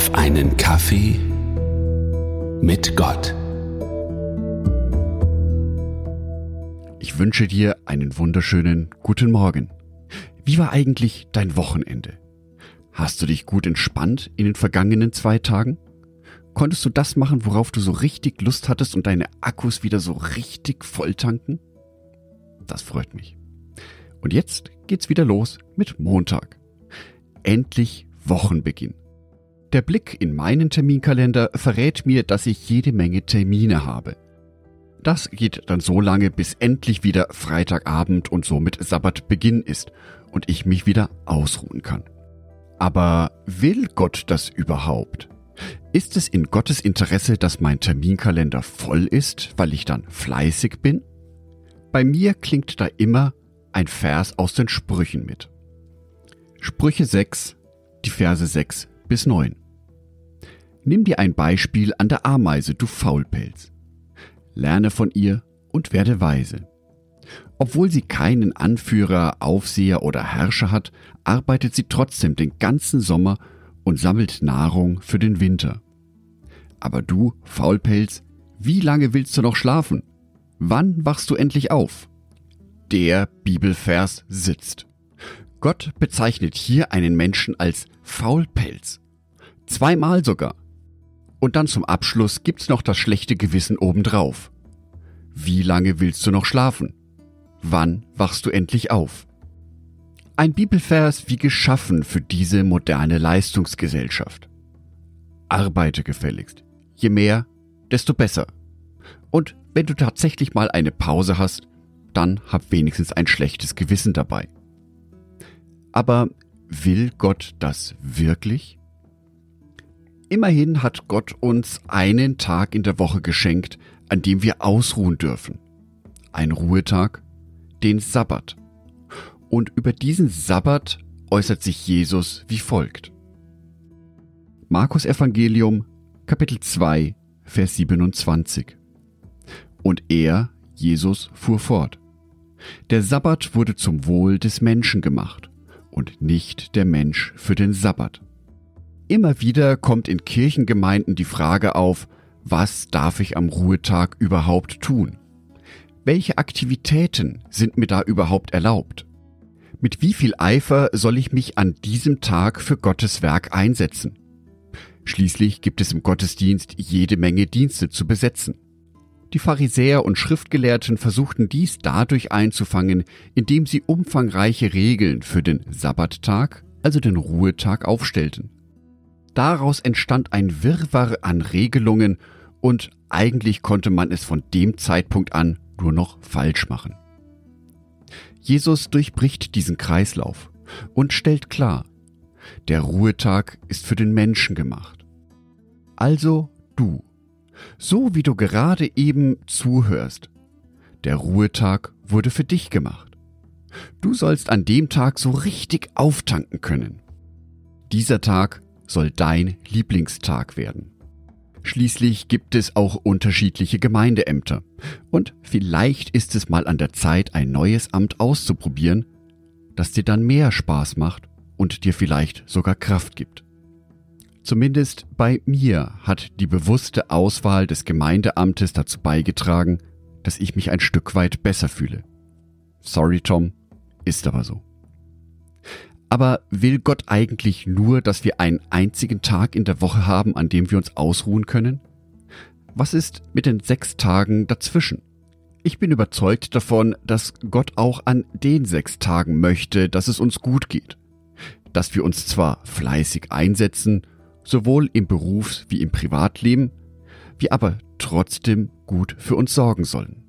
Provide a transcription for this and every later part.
auf einen Kaffee mit Gott. Ich wünsche dir einen wunderschönen guten Morgen. Wie war eigentlich dein Wochenende? Hast du dich gut entspannt in den vergangenen zwei Tagen? Konntest du das machen, worauf du so richtig Lust hattest und deine Akkus wieder so richtig voll tanken? Das freut mich. Und jetzt geht's wieder los mit Montag. Endlich Wochenbeginn. Der Blick in meinen Terminkalender verrät mir, dass ich jede Menge Termine habe. Das geht dann so lange, bis endlich wieder Freitagabend und somit Sabbatbeginn ist und ich mich wieder ausruhen kann. Aber will Gott das überhaupt? Ist es in Gottes Interesse, dass mein Terminkalender voll ist, weil ich dann fleißig bin? Bei mir klingt da immer ein Vers aus den Sprüchen mit. Sprüche 6, die Verse 6 bis 9. Nimm dir ein Beispiel an der Ameise, du Faulpelz. Lerne von ihr und werde weise. Obwohl sie keinen Anführer, Aufseher oder Herrscher hat, arbeitet sie trotzdem den ganzen Sommer und sammelt Nahrung für den Winter. Aber du, Faulpelz, wie lange willst du noch schlafen? Wann wachst du endlich auf? Der Bibelvers sitzt. Gott bezeichnet hier einen Menschen als Faulpelz. Zweimal sogar. Und dann zum Abschluss gibt's noch das schlechte Gewissen obendrauf. Wie lange willst du noch schlafen? Wann wachst du endlich auf? Ein Bibelvers wie geschaffen für diese moderne Leistungsgesellschaft. Arbeite gefälligst. Je mehr, desto besser. Und wenn du tatsächlich mal eine Pause hast, dann hab wenigstens ein schlechtes Gewissen dabei. Aber will Gott das wirklich? Immerhin hat Gott uns einen Tag in der Woche geschenkt, an dem wir ausruhen dürfen. Ein Ruhetag, den Sabbat. Und über diesen Sabbat äußert sich Jesus wie folgt. Markus Evangelium, Kapitel 2, Vers 27. Und er, Jesus, fuhr fort. Der Sabbat wurde zum Wohl des Menschen gemacht und nicht der Mensch für den Sabbat. Immer wieder kommt in Kirchengemeinden die Frage auf, was darf ich am Ruhetag überhaupt tun? Welche Aktivitäten sind mir da überhaupt erlaubt? Mit wie viel Eifer soll ich mich an diesem Tag für Gottes Werk einsetzen? Schließlich gibt es im Gottesdienst jede Menge Dienste zu besetzen. Die Pharisäer und Schriftgelehrten versuchten dies dadurch einzufangen, indem sie umfangreiche Regeln für den Sabbattag, also den Ruhetag, aufstellten. Daraus entstand ein Wirrwarr an Regelungen und eigentlich konnte man es von dem Zeitpunkt an nur noch falsch machen. Jesus durchbricht diesen Kreislauf und stellt klar, der Ruhetag ist für den Menschen gemacht. Also du, so wie du gerade eben zuhörst, der Ruhetag wurde für dich gemacht. Du sollst an dem Tag so richtig auftanken können. Dieser Tag soll dein Lieblingstag werden. Schließlich gibt es auch unterschiedliche Gemeindeämter. Und vielleicht ist es mal an der Zeit, ein neues Amt auszuprobieren, das dir dann mehr Spaß macht und dir vielleicht sogar Kraft gibt. Zumindest bei mir hat die bewusste Auswahl des Gemeindeamtes dazu beigetragen, dass ich mich ein Stück weit besser fühle. Sorry, Tom, ist aber so. Aber will Gott eigentlich nur, dass wir einen einzigen Tag in der Woche haben, an dem wir uns ausruhen können? Was ist mit den sechs Tagen dazwischen? Ich bin überzeugt davon, dass Gott auch an den sechs Tagen möchte, dass es uns gut geht. Dass wir uns zwar fleißig einsetzen, sowohl im Berufs- wie im Privatleben, wir aber trotzdem gut für uns sorgen sollen.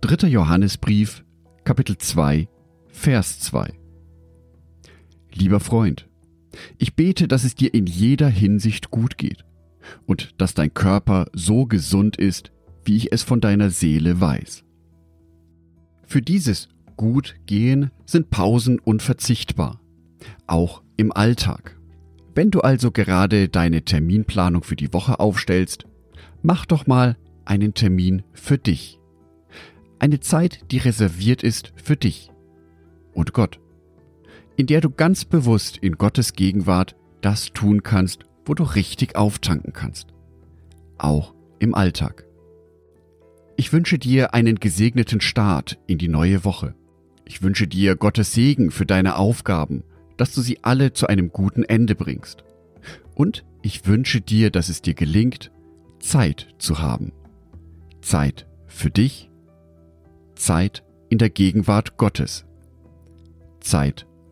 3. Johannesbrief, Kapitel 2, Vers 2 Lieber Freund, ich bete, dass es dir in jeder Hinsicht gut geht und dass dein Körper so gesund ist, wie ich es von deiner Seele weiß. Für dieses Gutgehen sind Pausen unverzichtbar, auch im Alltag. Wenn du also gerade deine Terminplanung für die Woche aufstellst, mach doch mal einen Termin für dich. Eine Zeit, die reserviert ist für dich und Gott in der du ganz bewusst in Gottes Gegenwart das tun kannst, wo du richtig auftanken kannst. Auch im Alltag. Ich wünsche dir einen gesegneten Start in die neue Woche. Ich wünsche dir Gottes Segen für deine Aufgaben, dass du sie alle zu einem guten Ende bringst. Und ich wünsche dir, dass es dir gelingt, Zeit zu haben. Zeit für dich, Zeit in der Gegenwart Gottes, Zeit,